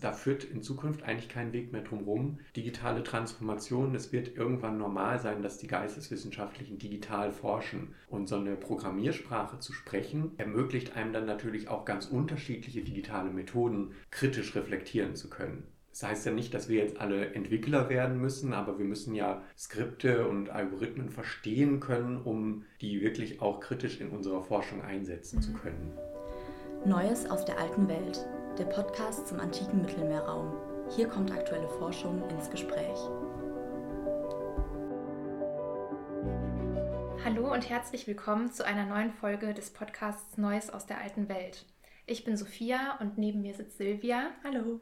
Da führt in Zukunft eigentlich kein Weg mehr drum rum. Digitale Transformation, es wird irgendwann normal sein, dass die Geisteswissenschaftlichen digital forschen. Und so eine Programmiersprache zu sprechen, ermöglicht einem dann natürlich auch ganz unterschiedliche digitale Methoden kritisch reflektieren zu können. Das heißt ja nicht, dass wir jetzt alle Entwickler werden müssen, aber wir müssen ja Skripte und Algorithmen verstehen können, um die wirklich auch kritisch in unserer Forschung einsetzen mhm. zu können. Neues aus der alten Welt, der Podcast zum antiken Mittelmeerraum. Hier kommt aktuelle Forschung ins Gespräch. Hallo und herzlich willkommen zu einer neuen Folge des Podcasts Neues aus der alten Welt. Ich bin Sophia und neben mir sitzt Silvia. Hallo.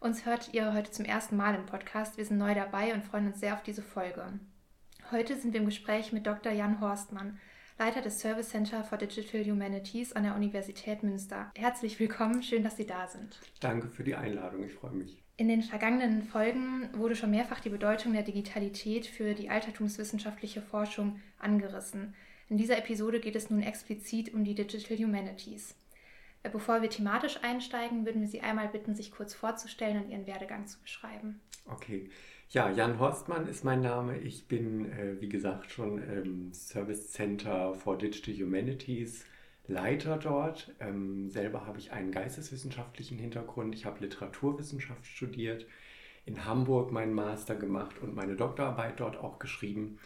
Uns hört ihr heute zum ersten Mal im Podcast. Wir sind neu dabei und freuen uns sehr auf diese Folge. Heute sind wir im Gespräch mit Dr. Jan Horstmann, Leiter des Service Center for Digital Humanities an der Universität Münster. Herzlich willkommen, schön, dass Sie da sind. Danke für die Einladung, ich freue mich. In den vergangenen Folgen wurde schon mehrfach die Bedeutung der Digitalität für die altertumswissenschaftliche Forschung angerissen. In dieser Episode geht es nun explizit um die Digital Humanities. Äh, bevor wir thematisch einsteigen, würden wir Sie einmal bitten, sich kurz vorzustellen und Ihren Werdegang zu beschreiben. Okay. Ja, Jan Horstmann ist mein Name. Ich bin, äh, wie gesagt, schon im Service Center for Digital Humanities Leiter dort. Ähm, selber habe ich einen geisteswissenschaftlichen Hintergrund. Ich habe Literaturwissenschaft studiert, in Hamburg meinen Master gemacht und meine Doktorarbeit dort auch geschrieben.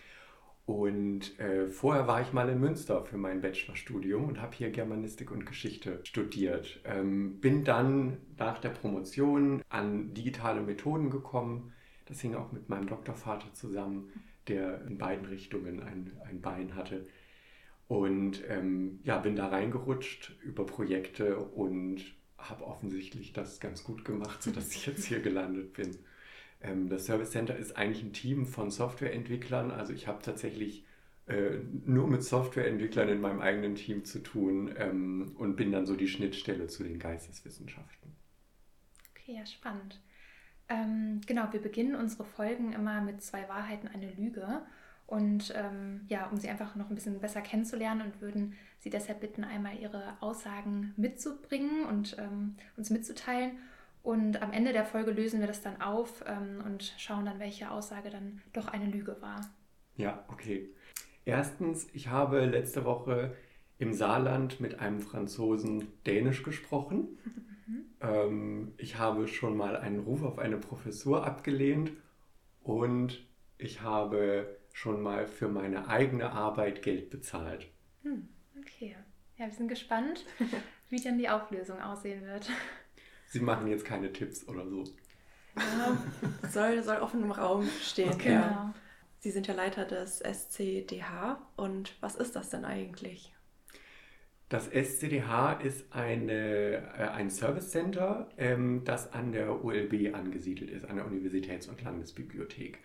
Und äh, vorher war ich mal in Münster für mein Bachelorstudium und habe hier Germanistik und Geschichte studiert. Ähm, bin dann nach der Promotion an digitale Methoden gekommen. Das hing auch mit meinem Doktorvater zusammen, der in beiden Richtungen ein, ein Bein hatte. Und ähm, ja, bin da reingerutscht über Projekte und habe offensichtlich das ganz gut gemacht, sodass ich jetzt hier gelandet bin. Ähm, das Service Center ist eigentlich ein Team von Softwareentwicklern. Also ich habe tatsächlich äh, nur mit Softwareentwicklern in meinem eigenen Team zu tun ähm, und bin dann so die Schnittstelle zu den Geisteswissenschaften. Okay, ja, spannend. Ähm, genau, wir beginnen unsere Folgen immer mit zwei Wahrheiten, eine Lüge. Und ähm, ja, um sie einfach noch ein bisschen besser kennenzulernen und würden Sie deshalb bitten, einmal Ihre Aussagen mitzubringen und ähm, uns mitzuteilen. Und am Ende der Folge lösen wir das dann auf ähm, und schauen dann, welche Aussage dann doch eine Lüge war. Ja, okay. Erstens, ich habe letzte Woche im Saarland mit einem Franzosen Dänisch gesprochen. Mhm. Ähm, ich habe schon mal einen Ruf auf eine Professur abgelehnt und ich habe schon mal für meine eigene Arbeit Geld bezahlt. Hm, okay. Ja, wir sind gespannt, wie dann die Auflösung aussehen wird. Sie machen jetzt keine Tipps oder so. Ja, soll, soll offen im Raum stehen. Okay. Ja. Genau. Sie sind ja Leiter des SCDH. Und was ist das denn eigentlich? Das SCDH ist eine, äh, ein Service Center, ähm, das an der ULB angesiedelt ist, an der Universitäts- und Landesbibliothek.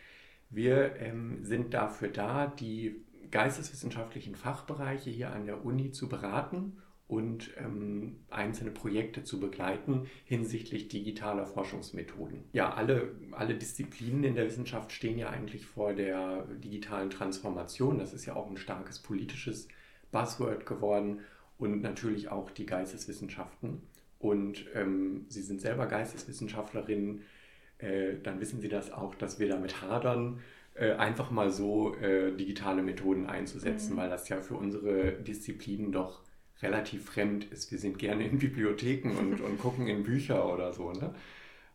Wir ähm, sind dafür da, die geisteswissenschaftlichen Fachbereiche hier an der Uni zu beraten und ähm, einzelne Projekte zu begleiten hinsichtlich digitaler Forschungsmethoden. Ja, alle, alle Disziplinen in der Wissenschaft stehen ja eigentlich vor der digitalen Transformation. Das ist ja auch ein starkes politisches Buzzword geworden und natürlich auch die Geisteswissenschaften. Und ähm, Sie sind selber Geisteswissenschaftlerinnen, äh, dann wissen Sie das auch, dass wir damit hadern, äh, einfach mal so äh, digitale Methoden einzusetzen, mhm. weil das ja für unsere Disziplinen doch relativ fremd ist. Wir sind gerne in Bibliotheken und, und gucken in Bücher oder so. Ne?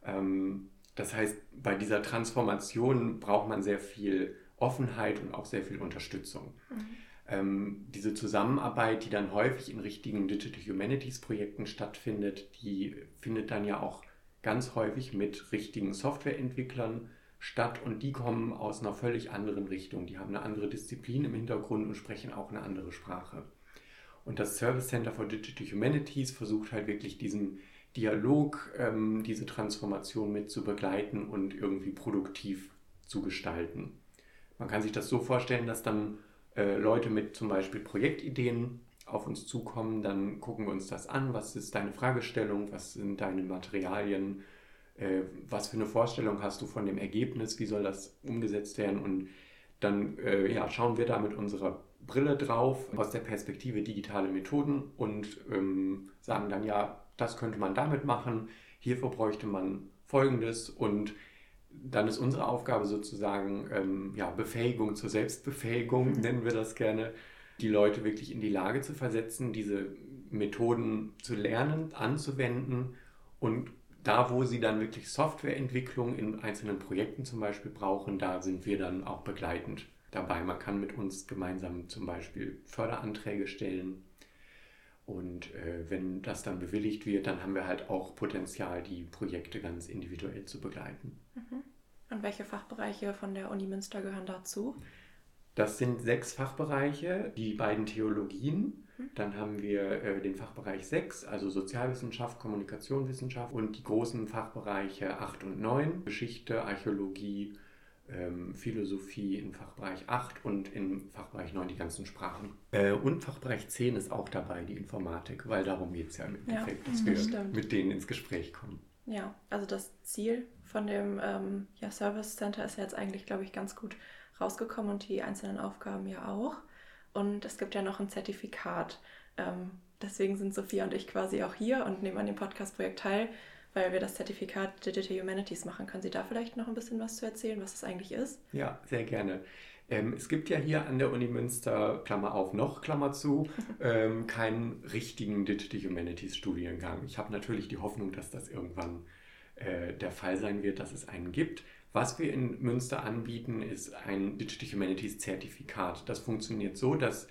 Ähm, das heißt, bei dieser Transformation braucht man sehr viel Offenheit und auch sehr viel Unterstützung. Mhm. Ähm, diese Zusammenarbeit, die dann häufig in richtigen Digital Humanities Projekten stattfindet, die findet dann ja auch ganz häufig mit richtigen Softwareentwicklern statt und die kommen aus einer völlig anderen Richtung. Die haben eine andere Disziplin im Hintergrund und sprechen auch eine andere Sprache. Und das Service Center for Digital Humanities versucht halt wirklich diesen Dialog, ähm, diese Transformation mit zu begleiten und irgendwie produktiv zu gestalten. Man kann sich das so vorstellen, dass dann äh, Leute mit zum Beispiel Projektideen auf uns zukommen, dann gucken wir uns das an, was ist deine Fragestellung, was sind deine Materialien, äh, was für eine Vorstellung hast du von dem Ergebnis, wie soll das umgesetzt werden? Und dann äh, ja, schauen wir da mit unserer Brille drauf aus der Perspektive digitale Methoden und ähm, sagen dann, ja, das könnte man damit machen. hierfür bräuchte man Folgendes. Und dann ist unsere Aufgabe sozusagen ähm, ja, Befähigung zur Selbstbefähigung, mhm. nennen wir das gerne, die Leute wirklich in die Lage zu versetzen, diese Methoden zu lernen, anzuwenden und da, wo sie dann wirklich Softwareentwicklung in einzelnen Projekten zum Beispiel brauchen, da sind wir dann auch begleitend dabei. Man kann mit uns gemeinsam zum Beispiel Förderanträge stellen. Und äh, wenn das dann bewilligt wird, dann haben wir halt auch Potenzial, die Projekte ganz individuell zu begleiten. Mhm. Und welche Fachbereiche von der Uni Münster gehören dazu? Das sind sechs Fachbereiche, die beiden Theologien, dann haben wir äh, den Fachbereich 6, also Sozialwissenschaft, Kommunikationswissenschaft und die großen Fachbereiche 8 und 9, Geschichte, Archäologie, ähm, Philosophie im Fachbereich 8 und im Fachbereich 9 die ganzen Sprachen. Äh, und Fachbereich 10 ist auch dabei, die Informatik, weil darum geht es ja im Endeffekt, ja, dass wir stimmt. mit denen ins Gespräch kommen. Ja, also das Ziel von dem ähm, ja, Service Center ist ja jetzt eigentlich, glaube ich, ganz gut rausgekommen und die einzelnen Aufgaben ja auch. Und es gibt ja noch ein Zertifikat. Ähm, deswegen sind Sophia und ich quasi auch hier und nehmen an dem Podcast-Projekt teil, weil wir das Zertifikat Digital Humanities machen. Können Sie da vielleicht noch ein bisschen was zu erzählen, was es eigentlich ist? Ja, sehr gerne. Ähm, es gibt ja hier an der Uni Münster, Klammer auf, noch, Klammer zu, ähm, keinen richtigen Digital Humanities Studiengang. Ich habe natürlich die Hoffnung, dass das irgendwann äh, der Fall sein wird, dass es einen gibt. Was wir in Münster anbieten, ist ein Digital Humanities Zertifikat. Das funktioniert so, dass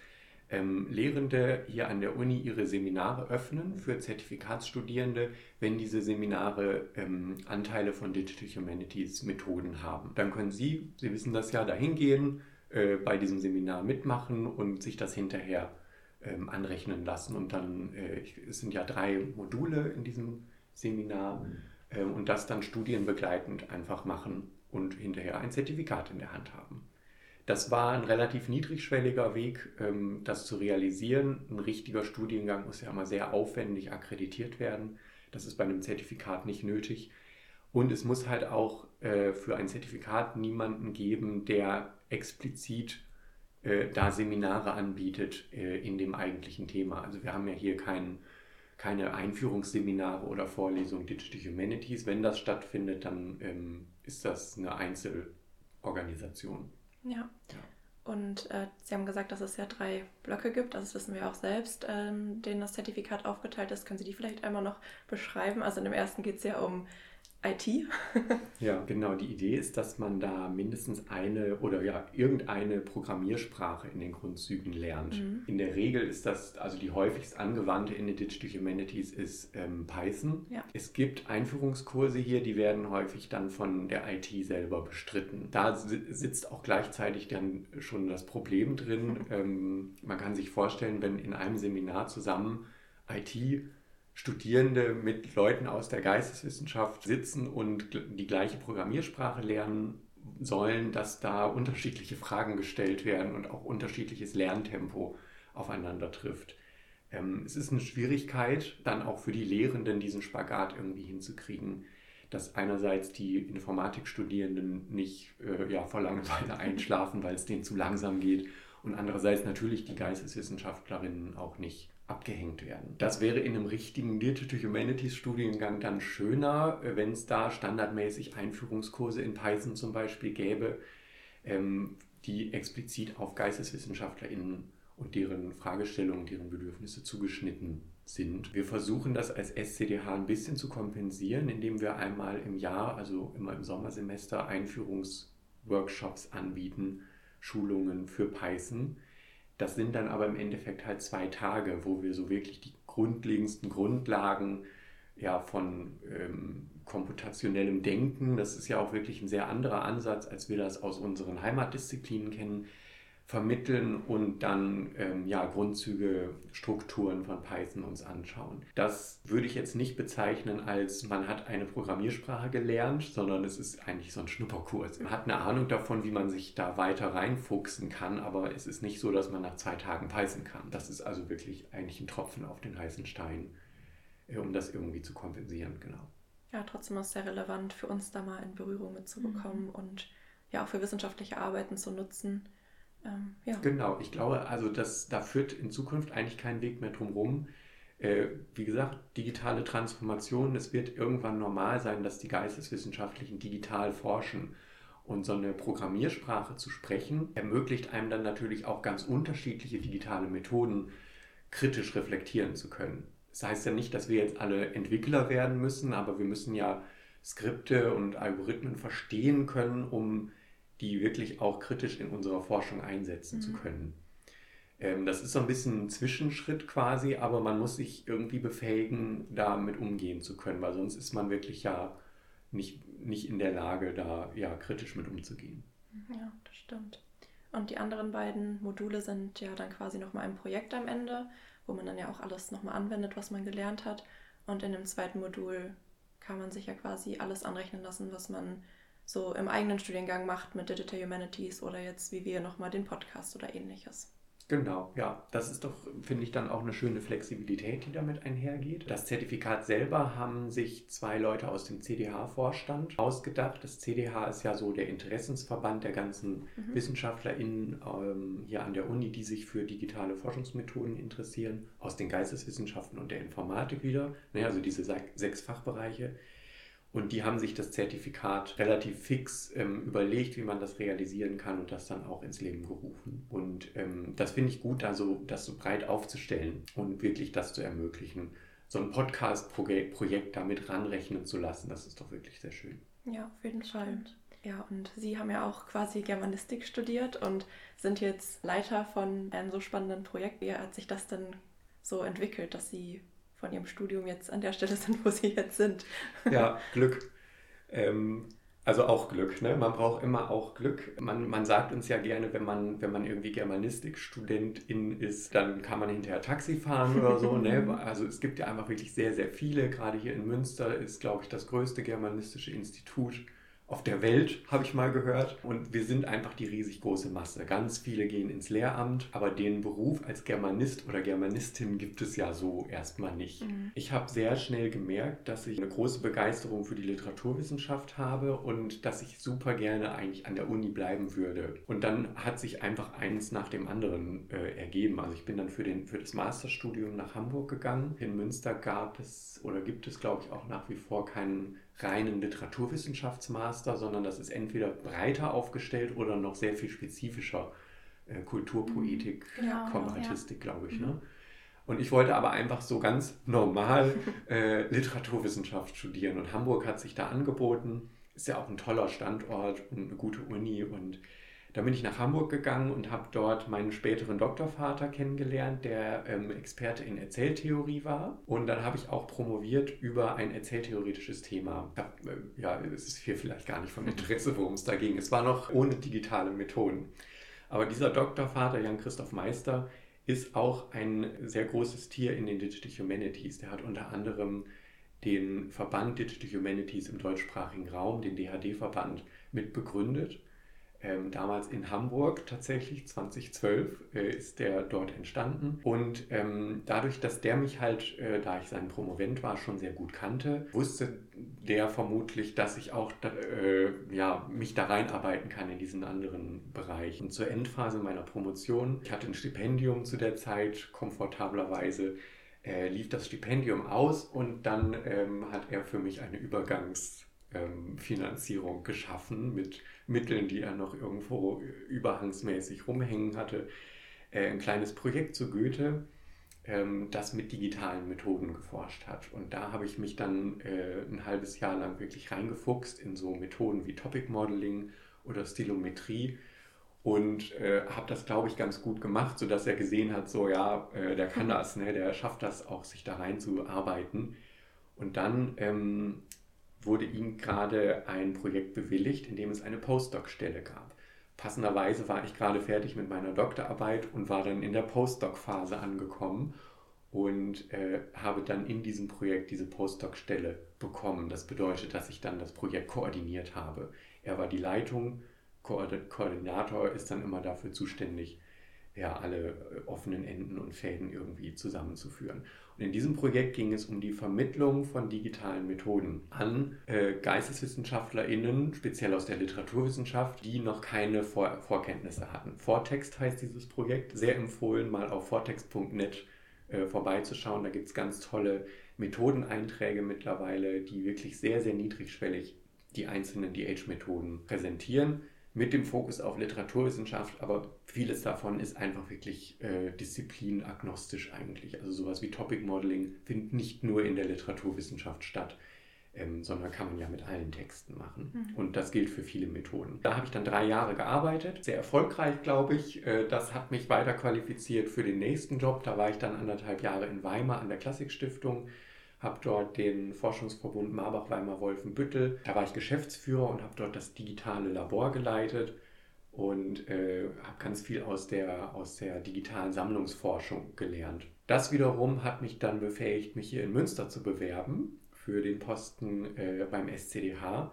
ähm, Lehrende hier an der Uni ihre Seminare öffnen für Zertifikatsstudierende, wenn diese Seminare ähm, Anteile von Digital Humanities Methoden haben. Dann können Sie, Sie wissen das ja, dahin gehen, äh, bei diesem Seminar mitmachen und sich das hinterher ähm, anrechnen lassen. Und dann, äh, es sind ja drei Module in diesem Seminar, äh, und das dann studienbegleitend einfach machen und hinterher ein Zertifikat in der Hand haben. Das war ein relativ niedrigschwelliger Weg, ähm, das zu realisieren. Ein richtiger Studiengang muss ja immer sehr aufwendig akkreditiert werden. Das ist bei einem Zertifikat nicht nötig. Und es muss halt auch äh, für ein Zertifikat niemanden geben, der explizit äh, da Seminare anbietet äh, in dem eigentlichen Thema. Also wir haben ja hier keinen keine Einführungsseminare oder Vorlesungen Digital Humanities. Wenn das stattfindet, dann ähm, ist das eine Einzelorganisation. Ja. ja. Und äh, Sie haben gesagt, dass es ja drei Blöcke gibt, also das wissen wir auch selbst, ähm, denen das Zertifikat aufgeteilt ist. Können Sie die vielleicht einmal noch beschreiben? Also in dem ersten geht es ja um IT. ja, genau. Die Idee ist, dass man da mindestens eine oder ja irgendeine Programmiersprache in den Grundzügen lernt. Mhm. In der Regel ist das, also die häufigst angewandte in den Digital Humanities ist ähm, Python. Ja. Es gibt Einführungskurse hier, die werden häufig dann von der IT selber bestritten. Da sitzt auch gleichzeitig dann schon das Problem drin. ähm, man kann sich vorstellen, wenn in einem Seminar zusammen IT Studierende mit Leuten aus der Geisteswissenschaft sitzen und die gleiche Programmiersprache lernen sollen, dass da unterschiedliche Fragen gestellt werden und auch unterschiedliches Lerntempo aufeinander trifft. Ähm, es ist eine Schwierigkeit, dann auch für die Lehrenden diesen Spagat irgendwie hinzukriegen, dass einerseits die Informatikstudierenden nicht äh, ja, vor Langeweile einschlafen, weil es denen zu langsam geht und andererseits natürlich die Geisteswissenschaftlerinnen auch nicht abgehängt werden. Das wäre in einem richtigen Digital Humanities Studiengang dann schöner, äh, wenn es da standardmäßig Einführungskurse in Python zum Beispiel gäbe, ähm, die explizit auf GeisteswissenschaftlerInnen und deren Fragestellungen, deren Bedürfnisse zugeschnitten sind. Wir versuchen das als SCDH ein bisschen zu kompensieren, indem wir einmal im Jahr, also immer im Sommersemester, Einführungsworkshops anbieten, Schulungen für Python das sind dann aber im Endeffekt halt zwei Tage, wo wir so wirklich die grundlegendsten Grundlagen ja, von ähm, komputationellem Denken, das ist ja auch wirklich ein sehr anderer Ansatz, als wir das aus unseren Heimatdisziplinen kennen, vermitteln und dann ähm, ja, Grundzüge, Strukturen von Python uns anschauen. Das würde ich jetzt nicht bezeichnen als man hat eine Programmiersprache gelernt, sondern es ist eigentlich so ein Schnupperkurs. Man hat eine Ahnung davon, wie man sich da weiter reinfuchsen kann, aber es ist nicht so, dass man nach zwei Tagen Python kann. Das ist also wirklich eigentlich ein Tropfen auf den heißen Stein, äh, um das irgendwie zu kompensieren, genau. Ja, trotzdem ist es sehr relevant für uns da mal in Berührung mitzubekommen mhm. und ja auch für wissenschaftliche Arbeiten zu nutzen ähm, ja. Genau, ich glaube, also das, da führt in Zukunft eigentlich kein Weg mehr drum rum, äh, wie gesagt, digitale Transformation, es wird irgendwann normal sein, dass die Geisteswissenschaftlichen digital forschen. Und so eine Programmiersprache zu sprechen, ermöglicht einem dann natürlich auch ganz unterschiedliche digitale Methoden kritisch reflektieren zu können. Das heißt ja nicht, dass wir jetzt alle Entwickler werden müssen, aber wir müssen ja Skripte und Algorithmen verstehen können, um die wirklich auch kritisch in unserer Forschung einsetzen mhm. zu können. Ähm, das ist so ein bisschen ein Zwischenschritt quasi, aber man muss sich irgendwie befähigen, damit umgehen zu können, weil sonst ist man wirklich ja nicht, nicht in der Lage, da ja kritisch mit umzugehen. Ja, das stimmt. Und die anderen beiden Module sind ja dann quasi nochmal ein Projekt am Ende, wo man dann ja auch alles nochmal anwendet, was man gelernt hat. Und in dem zweiten Modul kann man sich ja quasi alles anrechnen lassen, was man so im eigenen Studiengang macht mit Digital Humanities oder jetzt wie wir nochmal den Podcast oder ähnliches. Genau, ja. Das ist doch, finde ich, dann auch eine schöne Flexibilität, die damit einhergeht. Das Zertifikat selber haben sich zwei Leute aus dem CDH-Vorstand ausgedacht. Das CDH ist ja so der Interessensverband der ganzen mhm. WissenschaftlerInnen ähm, hier an der Uni, die sich für digitale Forschungsmethoden interessieren, aus den Geisteswissenschaften und der Informatik wieder. Naja, also diese sechs Fachbereiche. Und die haben sich das Zertifikat relativ fix ähm, überlegt, wie man das realisieren kann und das dann auch ins Leben gerufen. Und ähm, das finde ich gut, also das so breit aufzustellen und wirklich das zu ermöglichen, so ein Podcast-Projekt damit ranrechnen zu lassen. Das ist doch wirklich sehr schön. Ja, auf jeden Fall. Ja, und Sie haben ja auch quasi Germanistik studiert und sind jetzt Leiter von einem so spannenden Projekt. Wie hat sich das denn so entwickelt, dass Sie von ihrem Studium jetzt an der Stelle sind, wo sie jetzt sind. Ja, Glück. Ähm, also auch Glück, ne? Man braucht immer auch Glück. Man, man sagt uns ja gerne, wenn man, wenn man irgendwie Germanistikstudentin ist, dann kann man hinterher Taxi fahren oder so. ne? Also es gibt ja einfach wirklich sehr, sehr viele. Gerade hier in Münster ist, glaube ich, das größte germanistische Institut auf der Welt, habe ich mal gehört. Und wir sind einfach die riesig große Masse. Ganz viele gehen ins Lehramt, aber den Beruf als Germanist oder Germanistin gibt es ja so erstmal nicht. Mhm. Ich habe sehr schnell gemerkt, dass ich eine große Begeisterung für die Literaturwissenschaft habe und dass ich super gerne eigentlich an der Uni bleiben würde. Und dann hat sich einfach eins nach dem anderen äh, ergeben. Also ich bin dann für, den, für das Masterstudium nach Hamburg gegangen. In Münster gab es oder gibt es, glaube ich, auch nach wie vor keinen reinen Literaturwissenschaftsmaster, sondern das ist entweder breiter aufgestellt oder noch sehr viel spezifischer äh, Kulturpoetik, genau, Komparatistik, ja. glaube ich. Ne? Mhm. Und ich wollte aber einfach so ganz normal äh, Literaturwissenschaft studieren. Und Hamburg hat sich da angeboten. Ist ja auch ein toller Standort und eine gute Uni und da bin ich nach Hamburg gegangen und habe dort meinen späteren Doktorvater kennengelernt, der ähm, Experte in Erzähltheorie war. Und dann habe ich auch promoviert über ein erzähltheoretisches Thema. Hab, äh, ja, es ist hier vielleicht gar nicht von Interesse, worum es da ging. Es war noch ohne digitale Methoden. Aber dieser Doktorvater, Jan-Christoph Meister, ist auch ein sehr großes Tier in den Digital Humanities. Der hat unter anderem den Verband Digital Humanities im deutschsprachigen Raum, den DHD-Verband, mitbegründet ähm, damals in Hamburg tatsächlich, 2012 äh, ist der dort entstanden. Und ähm, dadurch, dass der mich halt, äh, da ich sein Promovent war, schon sehr gut kannte, wusste der vermutlich, dass ich auch äh, ja, mich da reinarbeiten kann in diesen anderen Bereich. Und zur Endphase meiner Promotion, ich hatte ein Stipendium zu der Zeit, komfortablerweise, äh, lief das Stipendium aus und dann ähm, hat er für mich eine Übergangsfinanzierung geschaffen mit Mitteln, die er noch irgendwo überhangsmäßig rumhängen hatte, äh, ein kleines Projekt zu Goethe, ähm, das mit digitalen Methoden geforscht hat. Und da habe ich mich dann äh, ein halbes Jahr lang wirklich reingefuchst in so Methoden wie Topic Modeling oder Stilometrie und äh, habe das, glaube ich, ganz gut gemacht, sodass er gesehen hat, so ja, äh, der kann das, ne, der schafft das auch, sich da reinzuarbeiten. Und dann ähm, wurde ihm gerade ein Projekt bewilligt, in dem es eine Postdoc-Stelle gab. Passenderweise war ich gerade fertig mit meiner Doktorarbeit und war dann in der Postdoc-Phase angekommen und äh, habe dann in diesem Projekt diese Postdoc-Stelle bekommen. Das bedeutet, dass ich dann das Projekt koordiniert habe. Er war die Leitung, Koordinator ist dann immer dafür zuständig, ja, alle äh, offenen Enden und Fäden irgendwie zusammenzuführen. Und in diesem Projekt ging es um die Vermittlung von digitalen Methoden an äh, GeisteswissenschaftlerInnen, speziell aus der Literaturwissenschaft, die noch keine Vor Vorkenntnisse hatten. Vortext heißt dieses Projekt, sehr empfohlen, mal auf vortext.net äh, vorbeizuschauen. Da gibt es ganz tolle Methodeneinträge mittlerweile, die wirklich sehr, sehr niedrigschwellig die einzelnen DH-Methoden präsentieren mit dem Fokus auf Literaturwissenschaft, aber vieles davon ist einfach wirklich äh, disziplinagnostisch eigentlich. Also sowas wie Topic Modeling findet nicht nur in der Literaturwissenschaft statt, ähm, sondern kann man ja mit allen Texten machen. Mhm. Und das gilt für viele Methoden. Da habe ich dann drei Jahre gearbeitet, sehr erfolgreich, glaube ich. Äh, das hat mich weiter qualifiziert für den nächsten Job. Da war ich dann anderthalb Jahre in Weimar an der Klassikstiftung habe dort den Forschungsverbund Marbach-Weimar-Wolfenbüttel. Da war ich Geschäftsführer und habe dort das digitale Labor geleitet und äh, habe ganz viel aus der, aus der digitalen Sammlungsforschung gelernt. Das wiederum hat mich dann befähigt, mich hier in Münster zu bewerben für den Posten äh, beim SCDH,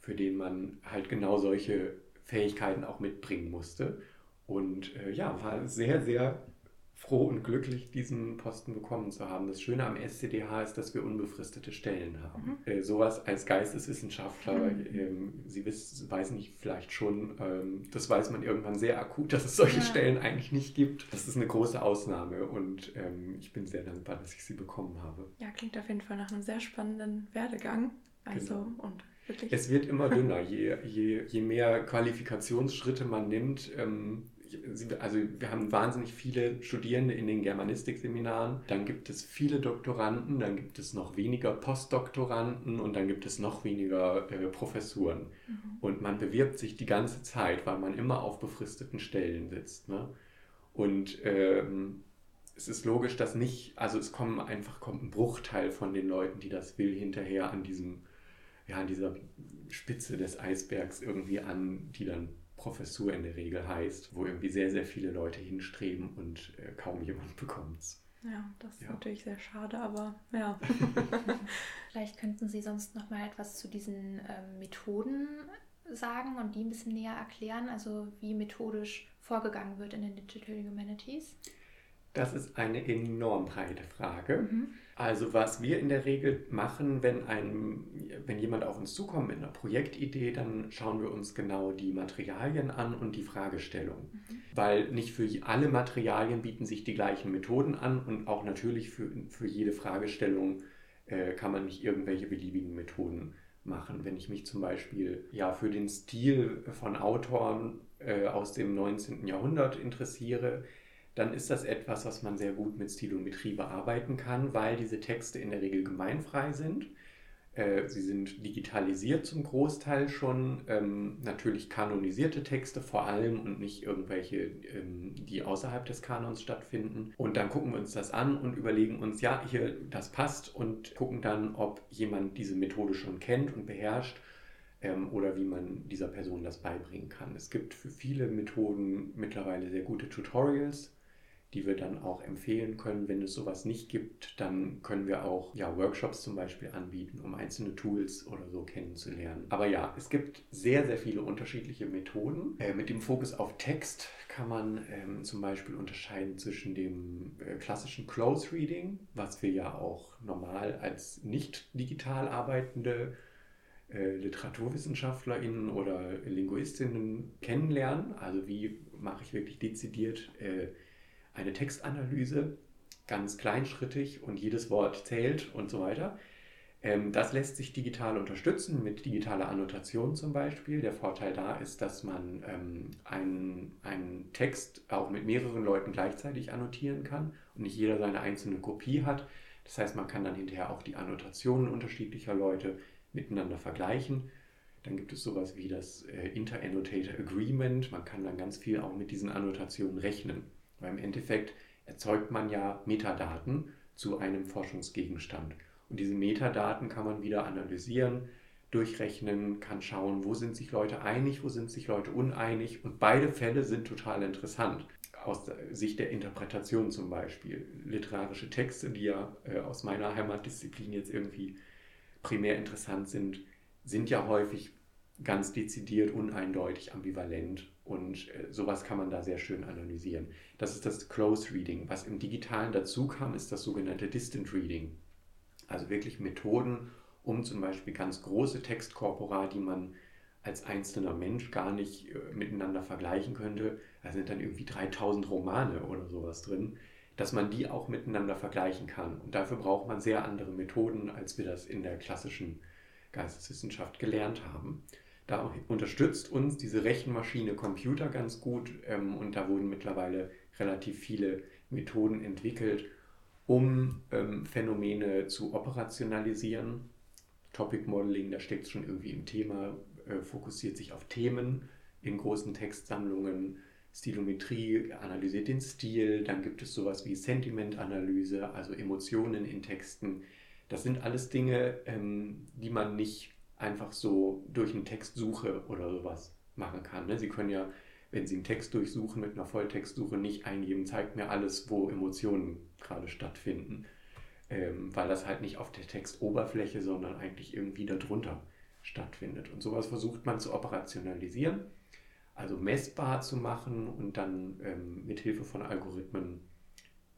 für den man halt genau solche Fähigkeiten auch mitbringen musste. Und äh, ja, war sehr, sehr froh und glücklich, diesen Posten bekommen zu haben. Das Schöne am SCDH ist, dass wir unbefristete Stellen haben. Mhm. Äh, sowas als Geisteswissenschaftler, mhm. ähm, Sie wissen, weiß nicht, vielleicht schon, ähm, das weiß man irgendwann sehr akut, dass es solche ja. Stellen eigentlich nicht gibt. Das ist eine große Ausnahme und ähm, ich bin sehr dankbar, dass ich sie bekommen habe. Ja, klingt auf jeden Fall nach einem sehr spannenden Werdegang. Also genau. und wirklich. Es wird immer dünner, je, je, je mehr Qualifikationsschritte man nimmt ähm, also wir haben wahnsinnig viele Studierende in den Germanistikseminaren, dann gibt es viele Doktoranden, dann gibt es noch weniger Postdoktoranden und dann gibt es noch weniger äh, Professuren. Mhm. Und man bewirbt sich die ganze Zeit, weil man immer auf befristeten Stellen sitzt. Ne? Und ähm, es ist logisch, dass nicht, also es kommen einfach kommt ein Bruchteil von den Leuten, die das will, hinterher an diesem, ja, an dieser Spitze des Eisbergs irgendwie an, die dann Professur in der Regel heißt, wo irgendwie sehr, sehr viele Leute hinstreben und äh, kaum jemand bekommt es. Ja, das ist ja. natürlich sehr schade, aber ja. Vielleicht könnten Sie sonst noch mal etwas zu diesen ähm, Methoden sagen und die ein bisschen näher erklären, also wie methodisch vorgegangen wird in den Digital Humanities. Das ist eine enorm breite Frage. Mhm. Also was wir in der Regel machen, wenn, ein, wenn jemand auf uns zukommt mit einer Projektidee, dann schauen wir uns genau die Materialien an und die Fragestellung. Mhm. Weil nicht für alle Materialien bieten sich die gleichen Methoden an und auch natürlich für, für jede Fragestellung äh, kann man nicht irgendwelche beliebigen Methoden machen. Wenn ich mich zum Beispiel ja, für den Stil von Autoren äh, aus dem 19. Jahrhundert interessiere, dann ist das etwas, was man sehr gut mit Stilometrie bearbeiten kann, weil diese Texte in der Regel gemeinfrei sind. Äh, sie sind digitalisiert zum Großteil schon, ähm, natürlich kanonisierte Texte vor allem und nicht irgendwelche, ähm, die außerhalb des Kanons stattfinden. Und dann gucken wir uns das an und überlegen uns, ja, hier, das passt und gucken dann, ob jemand diese Methode schon kennt und beherrscht ähm, oder wie man dieser Person das beibringen kann. Es gibt für viele Methoden mittlerweile sehr gute Tutorials die wir dann auch empfehlen können. Wenn es sowas nicht gibt, dann können wir auch ja, Workshops zum Beispiel anbieten, um einzelne Tools oder so kennenzulernen. Aber ja, es gibt sehr, sehr viele unterschiedliche Methoden. Äh, mit dem Fokus auf Text kann man ähm, zum Beispiel unterscheiden zwischen dem äh, klassischen Close Reading, was wir ja auch normal als nicht digital arbeitende äh, LiteraturwissenschaftlerInnen oder LinguistInnen kennenlernen. Also wie mache ich wirklich dezidiert äh, eine Textanalyse, ganz kleinschrittig und jedes Wort zählt und so weiter. Ähm, das lässt sich digital unterstützen, mit digitaler Annotation zum Beispiel. Der Vorteil da ist, dass man ähm, einen, einen Text auch mit mehreren Leuten gleichzeitig annotieren kann und nicht jeder seine einzelne Kopie hat. Das heißt, man kann dann hinterher auch die Annotationen unterschiedlicher Leute miteinander vergleichen. Dann gibt es sowas wie das äh, Inter-Annotator Agreement. Man kann dann ganz viel auch mit diesen Annotationen rechnen. Weil im Endeffekt erzeugt man ja Metadaten zu einem Forschungsgegenstand. Und diese Metadaten kann man wieder analysieren, durchrechnen, kann schauen, wo sind sich Leute einig, wo sind sich Leute uneinig. Und beide Fälle sind total interessant. Aus Sicht der Interpretation zum Beispiel. Literarische Texte, die ja äh, aus meiner Heimatdisziplin jetzt irgendwie primär interessant sind, sind ja häufig ganz dezidiert, uneindeutig, ambivalent und äh, sowas kann man da sehr schön analysieren. Das ist das Close Reading. Was im digitalen dazu kam, ist das sogenannte Distant Reading. Also wirklich Methoden, um zum Beispiel ganz große Textkorpora, die man als einzelner Mensch gar nicht äh, miteinander vergleichen könnte, da sind dann irgendwie 3000 Romane oder sowas drin, dass man die auch miteinander vergleichen kann. Und dafür braucht man sehr andere Methoden, als wir das in der klassischen Geisteswissenschaft gelernt haben. Da unterstützt uns diese Rechenmaschine Computer ganz gut ähm, und da wurden mittlerweile relativ viele Methoden entwickelt, um ähm, Phänomene zu operationalisieren. Topic Modeling, da steckt es schon irgendwie im Thema, äh, fokussiert sich auf Themen in großen Textsammlungen Stilometrie analysiert den Stil, dann gibt es sowas wie Sentimentanalyse, also Emotionen in Texten. Das sind alles Dinge, ähm, die man nicht einfach so durch eine Textsuche oder sowas machen kann. Ne? Sie können ja, wenn Sie einen Text durchsuchen mit einer Volltextsuche, nicht eingeben, zeigt mir alles, wo Emotionen gerade stattfinden, ähm, weil das halt nicht auf der Textoberfläche, sondern eigentlich irgendwie darunter stattfindet. Und sowas versucht man zu operationalisieren also messbar zu machen und dann ähm, mit Hilfe von Algorithmen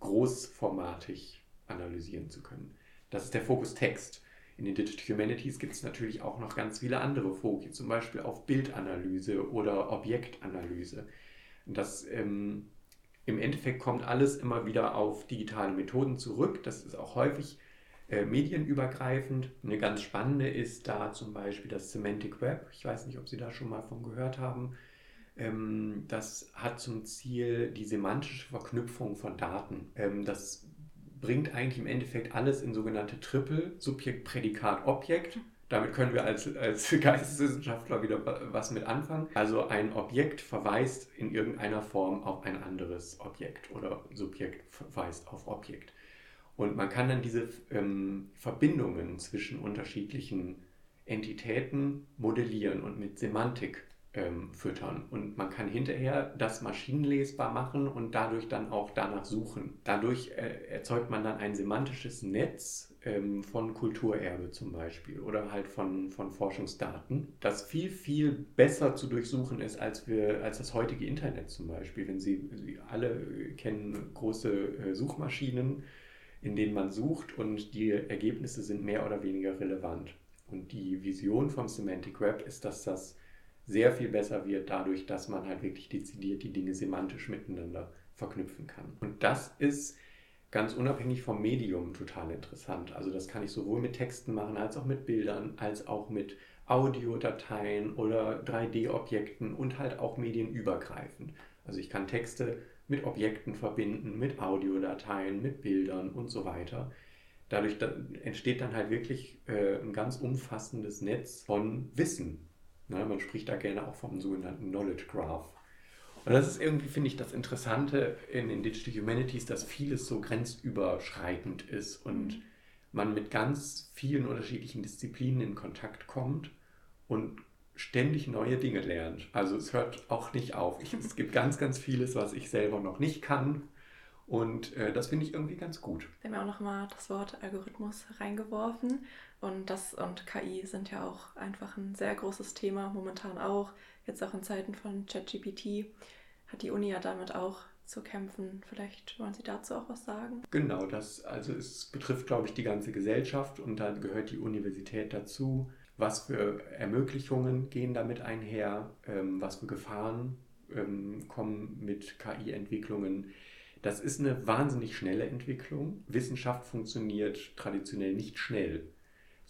großformatig analysieren zu können. Das ist der Fokus Text. In den Digital Humanities gibt es natürlich auch noch ganz viele andere Fokus, zum Beispiel auf Bildanalyse oder Objektanalyse. Das ähm, im Endeffekt kommt alles immer wieder auf digitale Methoden zurück. Das ist auch häufig äh, medienübergreifend. Eine ganz spannende ist da zum Beispiel das Semantic Web. Ich weiß nicht, ob Sie da schon mal von gehört haben. Ähm, das hat zum Ziel die semantische Verknüpfung von Daten. Ähm, das bringt eigentlich im Endeffekt alles in sogenannte Triple, Subjekt, Prädikat, Objekt. Damit können wir als, als Geisteswissenschaftler wieder was mit anfangen. Also ein Objekt verweist in irgendeiner Form auf ein anderes Objekt oder Subjekt verweist auf Objekt. Und man kann dann diese ähm, Verbindungen zwischen unterschiedlichen Entitäten modellieren und mit Semantik ähm, füttern. Und man kann hinterher das maschinenlesbar machen und dadurch dann auch danach suchen. Dadurch äh, erzeugt man dann ein semantisches Netz ähm, von Kulturerbe zum Beispiel oder halt von, von Forschungsdaten, das viel, viel besser zu durchsuchen ist als, wir, als das heutige Internet zum Beispiel. Wenn Sie, Sie alle kennen große äh, Suchmaschinen, in denen man sucht und die Ergebnisse sind mehr oder weniger relevant. Und die Vision vom Semantic Web ist, dass das sehr viel besser wird dadurch, dass man halt wirklich dezidiert die Dinge semantisch miteinander verknüpfen kann. Und das ist ganz unabhängig vom Medium total interessant. Also das kann ich sowohl mit Texten machen, als auch mit Bildern, als auch mit Audiodateien oder 3D-Objekten und halt auch medienübergreifend. Also ich kann Texte mit Objekten verbinden, mit Audiodateien, mit Bildern und so weiter. Dadurch entsteht dann halt wirklich äh, ein ganz umfassendes Netz von Wissen, Ne, man spricht da gerne auch vom sogenannten Knowledge Graph. Und das ist irgendwie, finde ich, das Interessante in den Digital Humanities, dass vieles so grenzüberschreitend ist und mhm. man mit ganz vielen unterschiedlichen Disziplinen in Kontakt kommt und ständig neue Dinge lernt. Also es hört auch nicht auf. Ich, es gibt ganz, ganz vieles, was ich selber noch nicht kann. Und äh, das finde ich irgendwie ganz gut. Wir haben ja auch noch mal das Wort Algorithmus reingeworfen. Und das und KI sind ja auch einfach ein sehr großes Thema, momentan auch. Jetzt auch in Zeiten von ChatGPT hat die Uni ja damit auch zu kämpfen. Vielleicht wollen Sie dazu auch was sagen? Genau, das, also es betrifft, glaube ich, die ganze Gesellschaft und da gehört die Universität dazu. Was für Ermöglichungen gehen damit einher? Ähm, was für Gefahren ähm, kommen mit KI-Entwicklungen? Das ist eine wahnsinnig schnelle Entwicklung. Wissenschaft funktioniert traditionell nicht schnell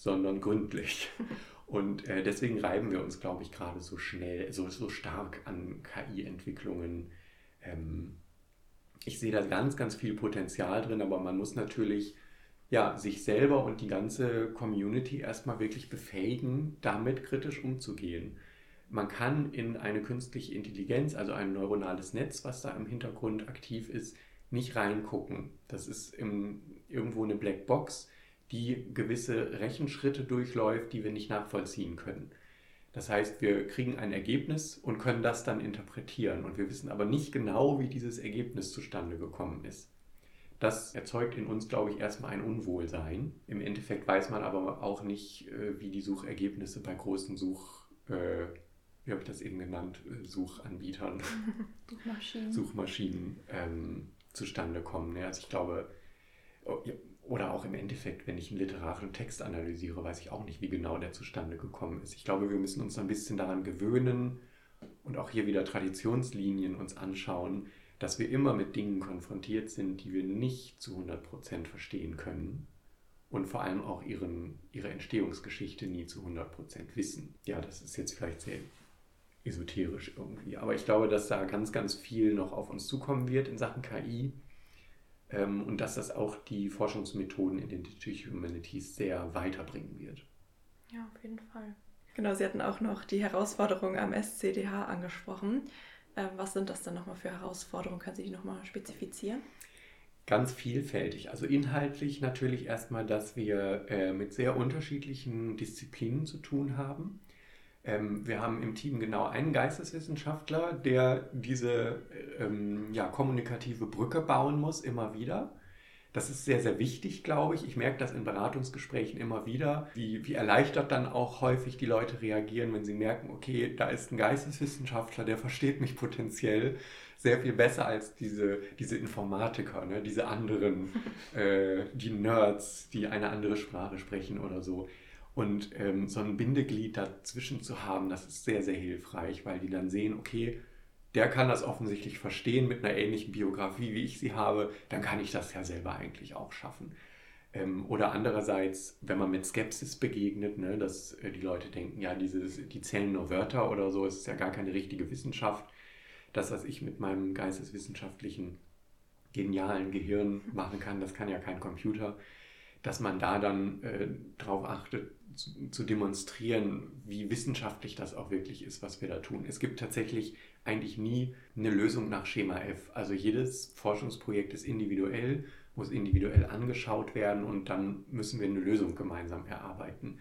sondern gründlich. Und äh, deswegen reiben wir uns, glaube ich, gerade so schnell, so, so stark an KI-Entwicklungen. Ähm, ich sehe da ganz, ganz viel Potenzial drin, aber man muss natürlich ja, sich selber und die ganze Community erstmal wirklich befähigen, damit kritisch umzugehen. Man kann in eine künstliche Intelligenz, also ein neuronales Netz, was da im Hintergrund aktiv ist, nicht reingucken. Das ist im, irgendwo eine Blackbox die gewisse Rechenschritte durchläuft, die wir nicht nachvollziehen können. Das heißt, wir kriegen ein Ergebnis und können das dann interpretieren und wir wissen aber nicht genau, wie dieses Ergebnis zustande gekommen ist. Das erzeugt in uns, glaube ich, erstmal ein Unwohlsein. Im Endeffekt weiß man aber auch nicht, äh, wie die Suchergebnisse bei großen Such, äh, wie habe ich das eben genannt, Suchanbietern, Suchmaschinen, Suchmaschinen ähm, zustande kommen. Also ich glaube, oh, oder auch im Endeffekt, wenn ich einen literarischen Text analysiere, weiß ich auch nicht, wie genau der zustande gekommen ist. Ich glaube, wir müssen uns ein bisschen daran gewöhnen und auch hier wieder Traditionslinien uns anschauen, dass wir immer mit Dingen konfrontiert sind, die wir nicht zu 100% verstehen können und vor allem auch ihren, ihre Entstehungsgeschichte nie zu 100% wissen. Ja, das ist jetzt vielleicht sehr esoterisch irgendwie, aber ich glaube, dass da ganz, ganz viel noch auf uns zukommen wird in Sachen KI ähm, und dass das auch die Forschungsmethoden in den Digital Humanities sehr weiterbringen wird. Ja, auf jeden Fall. Genau, Sie hatten auch noch die Herausforderungen am SCDH angesprochen. Ähm, was sind das dann nochmal für Herausforderungen? Können Sie die nochmal spezifizieren? Ganz vielfältig. Also inhaltlich natürlich erstmal, dass wir äh, mit sehr unterschiedlichen Disziplinen zu tun haben. Ähm, wir haben im Team genau einen Geisteswissenschaftler, der diese ähm, ja, kommunikative Brücke bauen muss, immer wieder. Das ist sehr, sehr wichtig, glaube ich. Ich merke das in Beratungsgesprächen immer wieder, wie, wie erleichtert dann auch häufig die Leute reagieren, wenn sie merken, okay, da ist ein Geisteswissenschaftler, der versteht mich potenziell sehr viel besser als diese, diese Informatiker, ne? diese anderen, äh, die Nerds, die eine andere Sprache sprechen oder so. Und ähm, so ein Bindeglied dazwischen zu haben, das ist sehr, sehr hilfreich, weil die dann sehen, okay, der kann das offensichtlich verstehen mit einer ähnlichen Biografie, wie ich sie habe, dann kann ich das ja selber eigentlich auch schaffen. Ähm, oder andererseits, wenn man mit Skepsis begegnet, ne, dass äh, die Leute denken, ja, dieses, die zählen nur Wörter oder so, es ist ja gar keine richtige Wissenschaft. Das, was ich mit meinem geisteswissenschaftlichen, genialen Gehirn machen kann, das kann ja kein Computer, dass man da dann äh, darauf achtet, zu, demonstrieren, wie wissenschaftlich das auch wirklich ist, was wir da tun. Es gibt tatsächlich eigentlich nie eine Lösung nach Schema F. Also jedes Forschungsprojekt ist individuell, muss individuell angeschaut werden und dann müssen wir eine Lösung gemeinsam erarbeiten.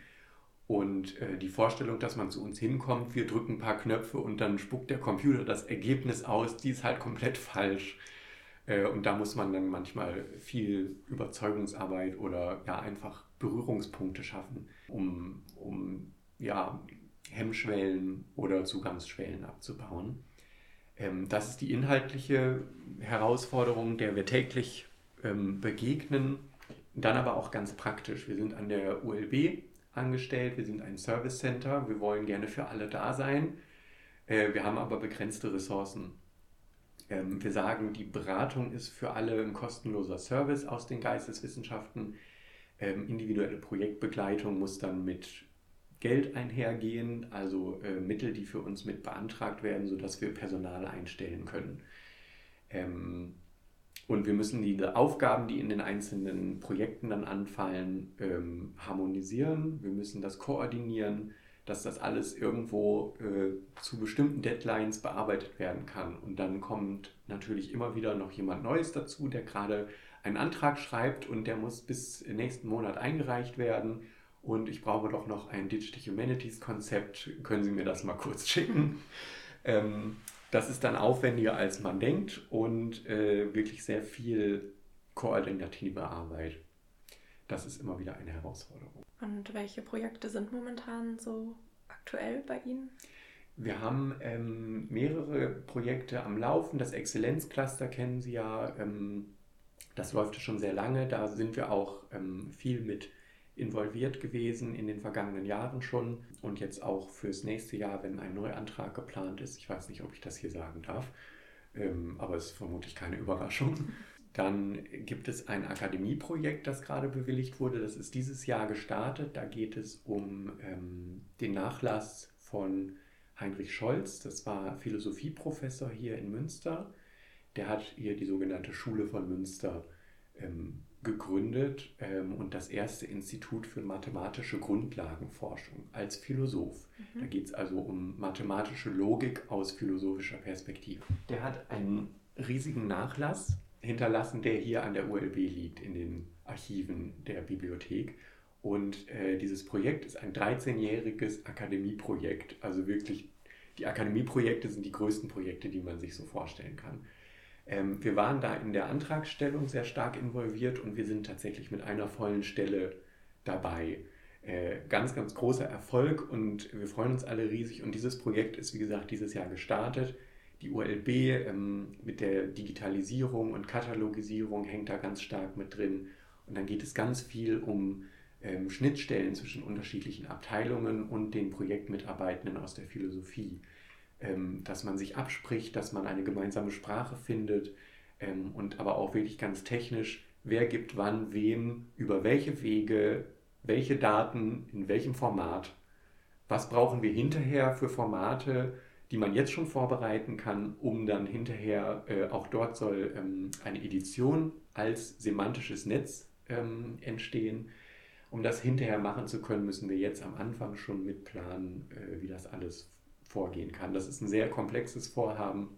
Und äh, die Vorstellung, dass man zu uns hinkommt, wir drücken ein paar Knöpfe und dann spuckt der Computer das Ergebnis aus, die ist halt komplett falsch. Äh, und da muss man dann manchmal viel Überzeugungsarbeit oder ja einfach Berührungspunkte schaffen, um, um ja, Hemmschwellen oder Zugangsschwellen abzubauen. Ähm, das ist die inhaltliche Herausforderung, der wir täglich ähm, begegnen. Dann aber auch ganz praktisch. Wir sind an der ULB angestellt, wir sind ein Service Center, wir wollen gerne für alle da sein. Äh, wir haben aber begrenzte Ressourcen. Ähm, wir sagen, die Beratung ist für alle ein kostenloser Service aus den Geisteswissenschaften. Individuelle Projektbegleitung muss dann mit Geld einhergehen, also äh, Mittel, die für uns mit beantragt werden, sodass wir Personal einstellen können. Ähm, und wir müssen die Aufgaben, die in den einzelnen Projekten dann anfallen, ähm, harmonisieren. Wir müssen das koordinieren, dass das alles irgendwo äh, zu bestimmten Deadlines bearbeitet werden kann. Und dann kommt natürlich immer wieder noch jemand Neues dazu, der gerade einen Antrag schreibt und der muss bis nächsten Monat eingereicht werden und ich brauche doch noch ein Digital Humanities Konzept. Können Sie mir das mal kurz schicken? Ähm, das ist dann aufwendiger, als man denkt und äh, wirklich sehr viel koordinative Arbeit. Das ist immer wieder eine Herausforderung. Und welche Projekte sind momentan so aktuell bei Ihnen? Wir haben ähm, mehrere Projekte am Laufen. Das Exzellenzcluster kennen Sie ja. Ähm, das läuft schon sehr lange. Da sind wir auch ähm, viel mit involviert gewesen in den vergangenen Jahren schon und jetzt auch fürs nächste Jahr, wenn ein Neuantrag geplant ist. Ich weiß nicht, ob ich das hier sagen darf, ähm, aber es ist vermutlich keine Überraschung. Dann gibt es ein Akademieprojekt, das gerade bewilligt wurde. Das ist dieses Jahr gestartet. Da geht es um ähm, den Nachlass von Heinrich Scholz. Das war Philosophieprofessor hier in Münster. Der hat hier die sogenannte Schule von Münster ähm, gegründet ähm, und das erste Institut für mathematische Grundlagenforschung als Philosoph. Mhm. Da geht es also um mathematische Logik aus philosophischer Perspektive. Der hat einen riesigen Nachlass hinterlassen, der hier an der ULB liegt, in den Archiven der Bibliothek. Und äh, dieses Projekt ist ein 13-jähriges Akademieprojekt. Also wirklich, die Akademieprojekte sind die größten Projekte, die man sich so vorstellen kann. Ähm, wir waren da in der Antragstellung sehr stark involviert und wir sind tatsächlich mit einer vollen Stelle dabei. Äh, ganz, ganz großer Erfolg und wir freuen uns alle riesig. Und dieses Projekt ist, wie gesagt, dieses Jahr gestartet. Die ULB ähm, mit der Digitalisierung und Katalogisierung hängt da ganz stark mit drin. Und dann geht es ganz viel um ähm, Schnittstellen zwischen unterschiedlichen Abteilungen und den Projektmitarbeitenden aus der Philosophie. Ähm, dass man sich abspricht, dass man eine gemeinsame Sprache findet ähm, und aber auch wirklich ganz technisch, wer gibt wann wem, über welche Wege, welche Daten, in welchem Format, was brauchen wir hinterher für Formate, die man jetzt schon vorbereiten kann, um dann hinterher, äh, auch dort soll ähm, eine Edition als semantisches Netz ähm, entstehen. Um das hinterher machen zu können, müssen wir jetzt am Anfang schon mitplanen, äh, wie das alles vorgehen kann. Das ist ein sehr komplexes Vorhaben,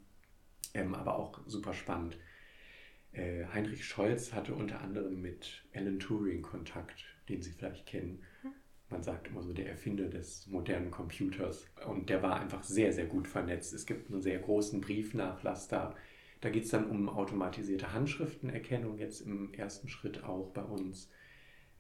ähm, aber auch super spannend. Äh, Heinrich Scholz hatte unter anderem mit Alan Turing Kontakt, den Sie vielleicht kennen. Mhm. Man sagt immer so, der Erfinder des modernen Computers. Und der war einfach sehr, sehr gut vernetzt. Es gibt einen sehr großen Briefnachlass da. Da geht es dann um automatisierte Handschriftenerkennung, jetzt im ersten Schritt auch bei uns.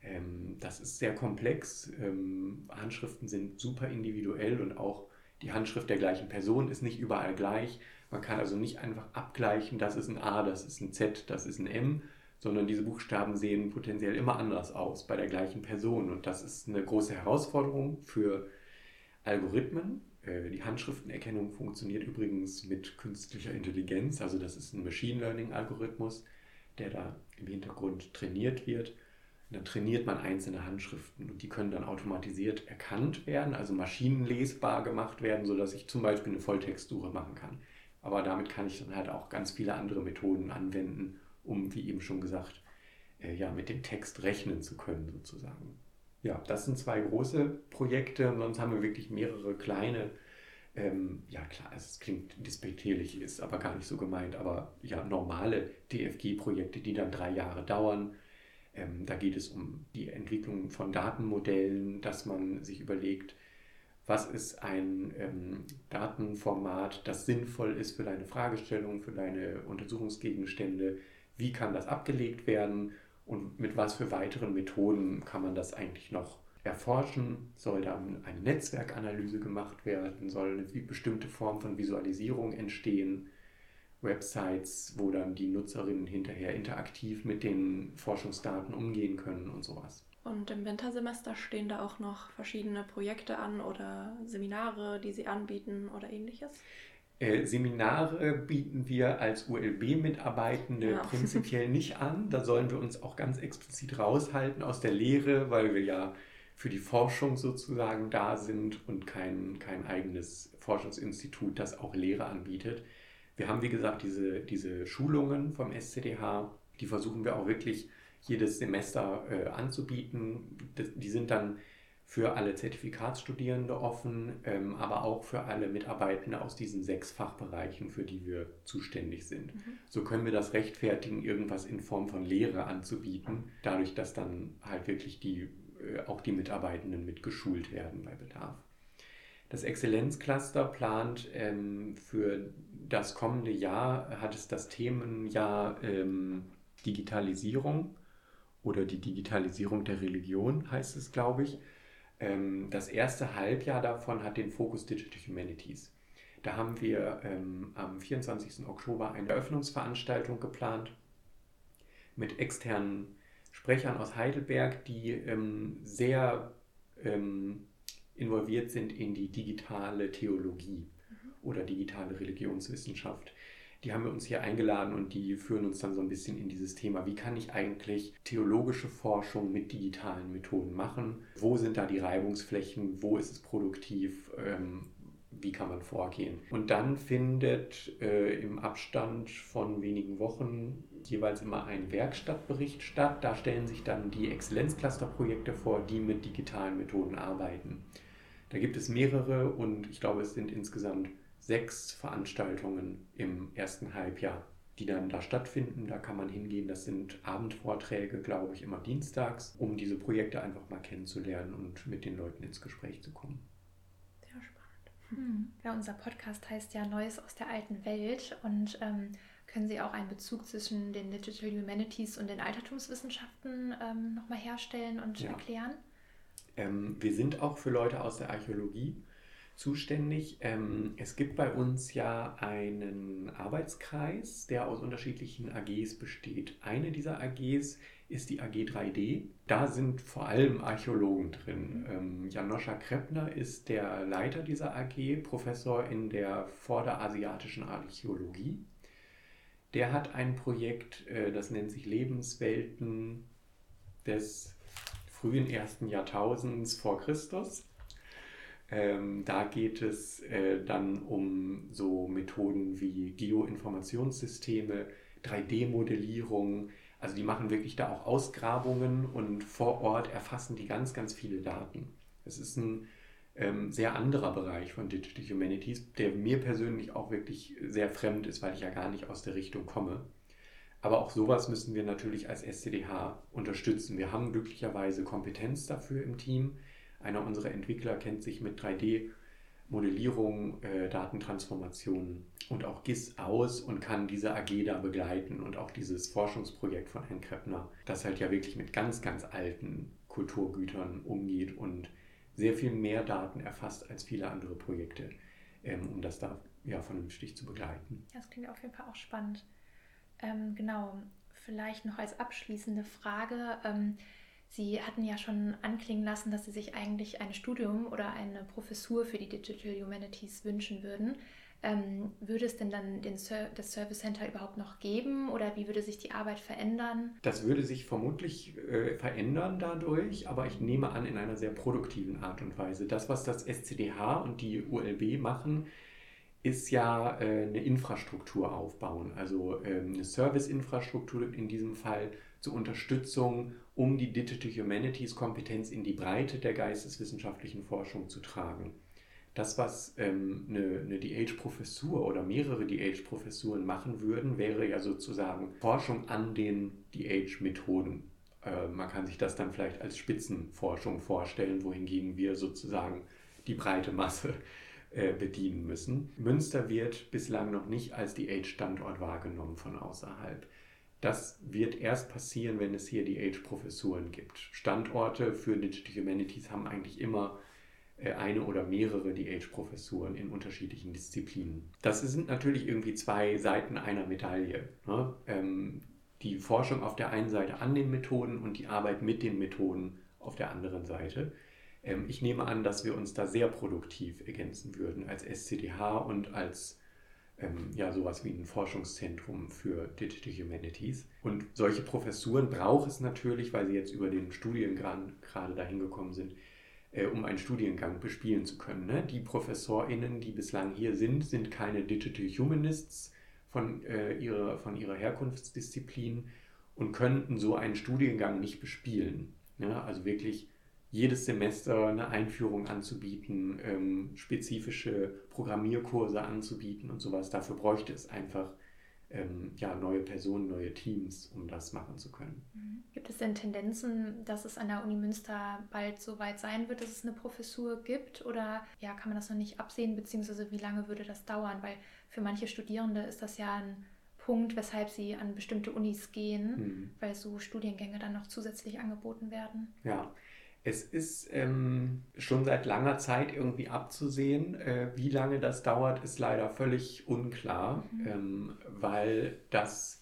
Ähm, das ist sehr komplex. Ähm, Handschriften sind super individuell und auch die Handschrift der gleichen Person ist nicht überall gleich. Man kann also nicht einfach abgleichen, das ist ein A, das ist ein Z, das ist ein M, sondern diese Buchstaben sehen potenziell immer anders aus bei der gleichen Person. Und das ist eine große Herausforderung für Algorithmen. Äh, die Handschriftenerkennung funktioniert übrigens mit künstlicher Intelligenz, also das ist ein Machine Learning-Algorithmus, der da im Hintergrund trainiert wird. Und dann trainiert man einzelne Handschriften und die können dann automatisiert erkannt werden, also maschinenlesbar gemacht werden, sodass ich zum Beispiel eine Volltextsuche machen kann. Aber damit kann ich dann halt auch ganz viele andere Methoden anwenden, um, wie eben schon gesagt, äh, ja, mit dem Text rechnen zu können, sozusagen. Ja, das sind zwei große Projekte sonst haben wir wirklich mehrere kleine. Ähm, ja, klar, es klingt despektierlich, ist aber gar nicht so gemeint, aber ja, normale DFG-Projekte, die dann drei Jahre dauern ähm, da geht es um die Entwicklung von Datenmodellen, dass man sich überlegt, was ist ein ähm, Datenformat, das sinnvoll ist für deine Fragestellung, für deine Untersuchungsgegenstände, wie kann das abgelegt werden? Und mit was für weiteren Methoden kann man das eigentlich noch erforschen, soll dann eine Netzwerkanalyse gemacht werden, soll eine bestimmte Form von Visualisierung entstehen Websites, wo dann die Nutzerinnen hinterher interaktiv mit den Forschungsdaten umgehen können und sowas. Und im Wintersemester stehen da auch noch verschiedene Projekte an oder Seminare, die Sie anbieten oder ähnliches? Äh, Seminare bieten wir als ULB-Mitarbeitende ja. prinzipiell nicht an. Da sollen wir uns auch ganz explizit raushalten aus der Lehre, weil wir ja für die Forschung sozusagen da sind und kein, kein eigenes Forschungsinstitut, das auch Lehre anbietet. Wir haben, wie gesagt, diese, diese Schulungen vom SCDH, die versuchen wir auch wirklich jedes Semester äh, anzubieten. Die sind dann für alle Zertifikatsstudierende offen, ähm, aber auch für alle Mitarbeitende aus diesen sechs Fachbereichen, für die wir zuständig sind. Mhm. So können wir das rechtfertigen, irgendwas in Form von Lehre anzubieten, dadurch, dass dann halt wirklich die, äh, auch die Mitarbeitenden mitgeschult werden bei Bedarf. Das Exzellenzcluster plant ähm, für das kommende Jahr, hat es das Themenjahr ähm, Digitalisierung oder die Digitalisierung der Religion, heißt es, glaube ich. Ähm, das erste Halbjahr davon hat den Fokus Digital Humanities. Da haben wir ähm, am 24. Oktober eine Eröffnungsveranstaltung geplant mit externen Sprechern aus Heidelberg, die ähm, sehr ähm, involviert sind in die digitale Theologie. Oder digitale Religionswissenschaft. Die haben wir uns hier eingeladen und die führen uns dann so ein bisschen in dieses Thema, wie kann ich eigentlich theologische Forschung mit digitalen Methoden machen? Wo sind da die Reibungsflächen? Wo ist es produktiv? Ähm, wie kann man vorgehen? Und dann findet äh, im Abstand von wenigen Wochen jeweils immer ein Werkstattbericht statt. Da stellen sich dann die Exzellenzcluster-Projekte vor, die mit digitalen Methoden arbeiten. Da gibt es mehrere und ich glaube, es sind insgesamt sechs Veranstaltungen im ersten Halbjahr, die dann da stattfinden. Da kann man hingehen. Das sind Abendvorträge, glaube ich, immer dienstags, um diese Projekte einfach mal kennenzulernen und mit den Leuten ins Gespräch zu kommen. Sehr spannend. Hm. Ja, unser Podcast heißt ja Neues aus der alten Welt und ähm, können Sie auch einen Bezug zwischen den Digital Humanities und den Altertumswissenschaften ähm, nochmal herstellen und ja. erklären? Ähm, wir sind auch für Leute aus der Archäologie zuständig. Ähm, es gibt bei uns ja einen Arbeitskreis, der aus unterschiedlichen AGs besteht. Eine dieser AGs ist die AG 3D. Da sind vor allem Archäologen drin. Ähm, Janoscha Kreppner ist der Leiter dieser AG, Professor in der vorderasiatischen Archäologie. Der hat ein Projekt, äh, das nennt sich Lebenswelten des frühen ersten Jahrtausends vor Christus. Ähm, da geht es äh, dann um so Methoden wie Geoinformationssysteme, 3D-Modellierung. Also die machen wirklich da auch Ausgrabungen und vor Ort erfassen die ganz, ganz viele Daten. Es ist ein ähm, sehr anderer Bereich von Digital Humanities, der mir persönlich auch wirklich sehr fremd ist, weil ich ja gar nicht aus der Richtung komme. Aber auch sowas müssen wir natürlich als SCDH unterstützen. Wir haben glücklicherweise Kompetenz dafür im Team. Einer unserer Entwickler kennt sich mit 3D-Modellierung, äh, Datentransformation und auch GIS aus und kann diese AG da begleiten und auch dieses Forschungsprojekt von Herrn Kreppner, das halt ja wirklich mit ganz, ganz alten Kulturgütern umgeht und sehr viel mehr Daten erfasst als viele andere Projekte, ähm, um das da ja vernünftig zu begleiten. Das klingt auf jeden Fall auch spannend. Ähm, genau, vielleicht noch als abschließende Frage. Ähm, Sie hatten ja schon anklingen lassen, dass Sie sich eigentlich ein Studium oder eine Professur für die Digital Humanities wünschen würden. Ähm, würde es denn dann den Ser das Service Center überhaupt noch geben oder wie würde sich die Arbeit verändern? Das würde sich vermutlich äh, verändern dadurch, aber ich nehme an in einer sehr produktiven Art und Weise. Das, was das SCDH und die ULB machen, ist ja äh, eine Infrastruktur aufbauen, also äh, eine Serviceinfrastruktur in diesem Fall zur Unterstützung, um die Digital Humanities Kompetenz in die Breite der geisteswissenschaftlichen Forschung zu tragen. Das, was ähm, eine, eine DH-Professur oder mehrere DH-Professuren machen würden, wäre ja sozusagen Forschung an den DH-Methoden. Äh, man kann sich das dann vielleicht als Spitzenforschung vorstellen, wohingegen wir sozusagen die breite Masse äh, bedienen müssen. Münster wird bislang noch nicht als die Age-Standort wahrgenommen von außerhalb. Das wird erst passieren, wenn es hier die Age-Professuren gibt. Standorte für Digital Humanities haben eigentlich immer äh, eine oder mehrere die Age-Professuren in unterschiedlichen Disziplinen. Das sind natürlich irgendwie zwei Seiten einer Medaille. Ne? Ähm, die Forschung auf der einen Seite an den Methoden und die Arbeit mit den Methoden auf der anderen Seite. Ähm, ich nehme an, dass wir uns da sehr produktiv ergänzen würden als SCDH und als ähm, ja, sowas wie ein Forschungszentrum für Digital Humanities. Und solche Professuren braucht es natürlich, weil sie jetzt über den Studiengang gerade dahin gekommen sind, äh, um einen Studiengang bespielen zu können. Ne? Die ProfessorInnen, die bislang hier sind, sind keine Digital Humanists von, äh, ihrer, von ihrer Herkunftsdisziplin und könnten so einen Studiengang nicht bespielen. Ne? Also wirklich jedes Semester eine Einführung anzubieten, ähm, spezifische Programmierkurse anzubieten und sowas. Dafür bräuchte es einfach ähm, ja, neue Personen, neue Teams, um das machen zu können. Mhm. Gibt es denn Tendenzen, dass es an der Uni Münster bald so weit sein wird, dass es eine Professur gibt? Oder ja, kann man das noch nicht absehen, beziehungsweise wie lange würde das dauern? Weil für manche Studierende ist das ja ein Punkt, weshalb sie an bestimmte Unis gehen, mhm. weil so Studiengänge dann noch zusätzlich angeboten werden. Ja, es ist ähm, schon seit langer Zeit irgendwie abzusehen. Äh, wie lange das dauert, ist leider völlig unklar, mhm. ähm, weil das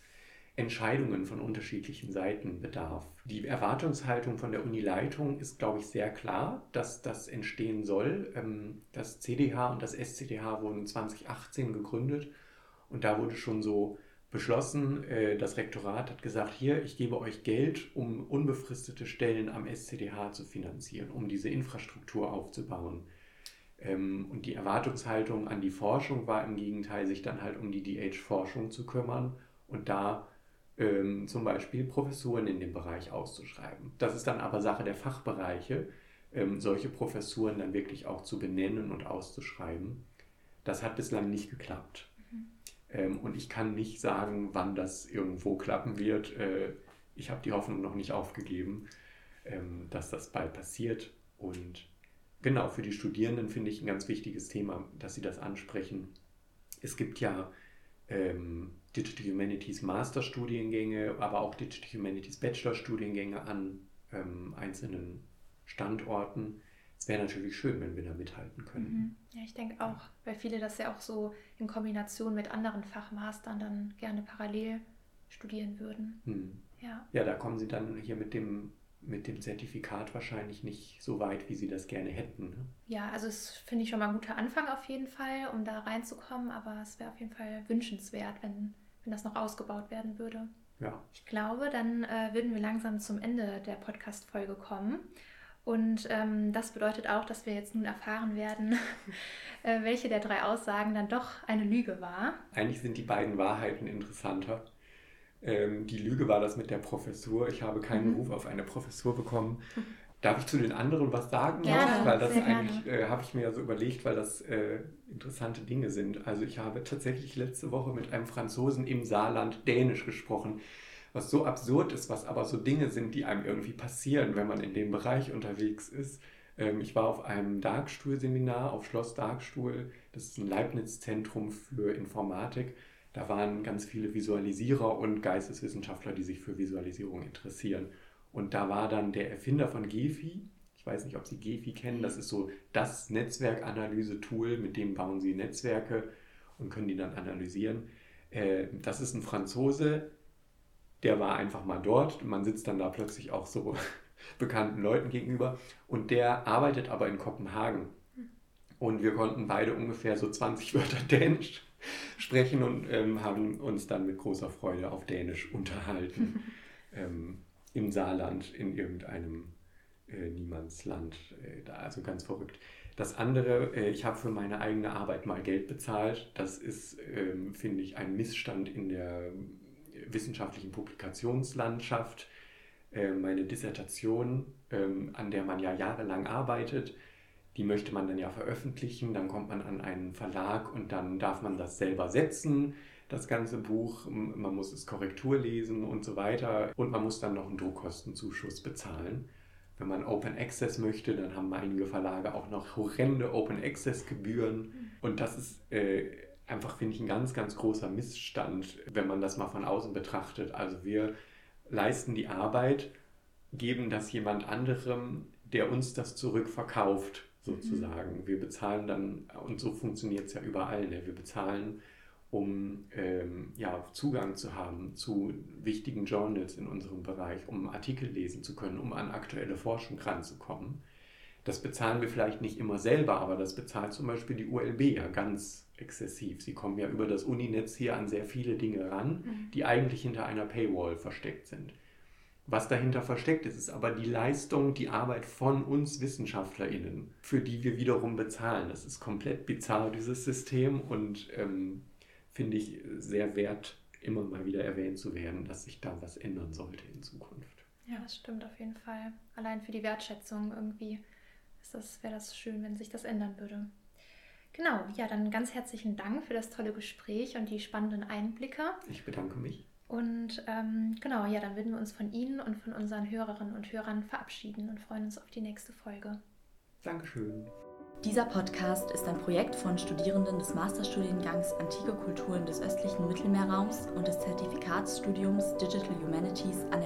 Entscheidungen von unterschiedlichen Seiten bedarf. Die Erwartungshaltung von der Unileitung ist, glaube ich, sehr klar, dass das entstehen soll. Ähm, das CDH und das SCDH wurden 2018 gegründet und da wurde schon so beschlossen, äh, das Rektorat hat gesagt, hier, ich gebe euch Geld, um unbefristete Stellen am SCDH zu finanzieren, um diese Infrastruktur aufzubauen. Ähm, und die Erwartungshaltung an die Forschung war im Gegenteil, sich dann halt um die DH-Forschung zu kümmern und da ähm, zum Beispiel Professuren in dem Bereich auszuschreiben. Das ist dann aber Sache der Fachbereiche, ähm, solche Professuren dann wirklich auch zu benennen und auszuschreiben. Das hat bislang nicht geklappt. Ähm, und ich kann nicht sagen, wann das irgendwo klappen wird. Äh, ich habe die Hoffnung noch nicht aufgegeben, ähm, dass das bald passiert. Und genau, für die Studierenden finde ich ein ganz wichtiges Thema, dass sie das ansprechen. Es gibt ja ähm, Digital Humanities Masterstudiengänge, aber auch Digital Humanities Bachelorstudiengänge an ähm, einzelnen Standorten wäre natürlich schön, wenn wir da mithalten können. Mhm. Ja, ich denke auch, weil viele das ja auch so in Kombination mit anderen Fachmastern dann gerne parallel studieren würden. Hm. Ja. Ja, da kommen sie dann hier mit dem, mit dem Zertifikat wahrscheinlich nicht so weit, wie sie das gerne hätten. Ne? Ja, also es finde ich schon mal ein guter Anfang auf jeden Fall, um da reinzukommen, aber es wäre auf jeden Fall wünschenswert, wenn, wenn das noch ausgebaut werden würde. Ja. Ich glaube, dann äh, würden wir langsam zum Ende der Podcast-Folge kommen. Und ähm, das bedeutet auch, dass wir jetzt nun erfahren werden, äh, welche der drei Aussagen dann doch eine Lüge war. Eigentlich sind die beiden Wahrheiten interessanter. Ähm, die Lüge war das mit der Professur. Ich habe keinen Mhm. Ruf auf eine Professur bekommen. Darf ich zu den anderen was sagen? Gerne, weil das eigentlich äh, habe ich mir ja so überlegt, weil das äh, interessante Dinge sind. Also ich habe tatsächlich letzte Woche mit einem Franzosen im Saarland Dänisch gesprochen, was so absurd ist, was aber so Dinge sind, die einem irgendwie passieren, wenn man in dem Bereich unterwegs ist. Ähm, ich war auf einem Darkstuhl-Seminar auf Schloss Darkstuhl. Das ist ein Leibniz-Zentrum für Informatik. Da waren ganz viele Visualisierer und Geisteswissenschaftler, die sich für Visualisierung interessieren. Und da war dann der Erfinder von Gefi, ich weiß nicht, ob Sie Gefi kennen, das ist so das Netzwerkanalyse-Tool, mit dem bauen Sie Netzwerke und können die dann analysieren. Äh, Das ist ein Franzose, der war einfach mal dort. Man sitzt dann da plötzlich auch so bekannten Leuten gegenüber. Und der arbeitet aber in Kopenhagen. Und wir konnten beide ungefähr so 20 Wörter Dänisch sprechen und ähm, haben uns dann mit großer Freude auf Dänisch unterhalten. ähm, Im Saarland, in irgendeinem äh, Niemandsland. Äh, da, also ganz verrückt. Das andere, äh, ich habe für meine eigene Arbeit mal Geld bezahlt. Das ist, ähm, finde ich, ein Missstand in der wissenschaftlichen Publikationslandschaft. Äh, meine Dissertation, ähm, an der man ja jahrelang arbeitet, die möchte man dann ja veröffentlichen. Dann kommt man an einen Verlag und dann darf man das selber setzen, das ganze Buch. Man muss es Korrektur lesen und so weiter. Und man muss dann noch einen Druckkostenzuschuss bezahlen. Wenn man Open Access möchte, dann haben einige Verlage auch noch horrende Open Access Gebühren. Und das ist äh, einfach, finde ich, ein ganz, ganz großer Missstand, wenn man das mal von außen betrachtet. Also wir leisten die Arbeit, geben das jemand anderem, der uns das zurückverkauft, sozusagen. Wir bezahlen dann, und so funktioniert es ja überall, ne? wir bezahlen, um ähm, ja, Zugang zu haben zu wichtigen Journals in unserem Bereich, um Artikel lesen zu können, um an aktuelle Forschung ranzukommen. Das bezahlen wir vielleicht nicht immer selber, aber das bezahlt zum Beispiel die ULB ja ganz exzessiv. Sie kommen ja über das Uninetz hier an sehr viele Dinge ran, die eigentlich hinter einer Paywall versteckt sind. Was dahinter versteckt ist, ist aber die Leistung, die Arbeit von uns WissenschaftlerInnen, für die wir wiederum bezahlen. Das ist komplett bizarr, dieses System, und ähm, finde ich sehr wert, immer mal wieder erwähnt zu werden, dass sich da was ändern sollte in Zukunft. Ja, das stimmt auf jeden Fall. Allein für die Wertschätzung irgendwie ist das, wäre das schön, wenn sich das ändern würde. Genau, ja, dann ganz herzlichen Dank für das tolle Gespräch und die spannenden Einblicke. Ich bedanke mich. Und ähm, genau, ja, dann würden wir uns von Ihnen und von unseren Hörerinnen und Hörern verabschieden und freuen uns auf die nächste Folge. Dankeschön. Dieser Podcast ist ein Projekt von Studierenden des Masterstudiengangs Antike Kulturen des östlichen Mittelmeerraums und des Zertifikatsstudiums Digital Humanities an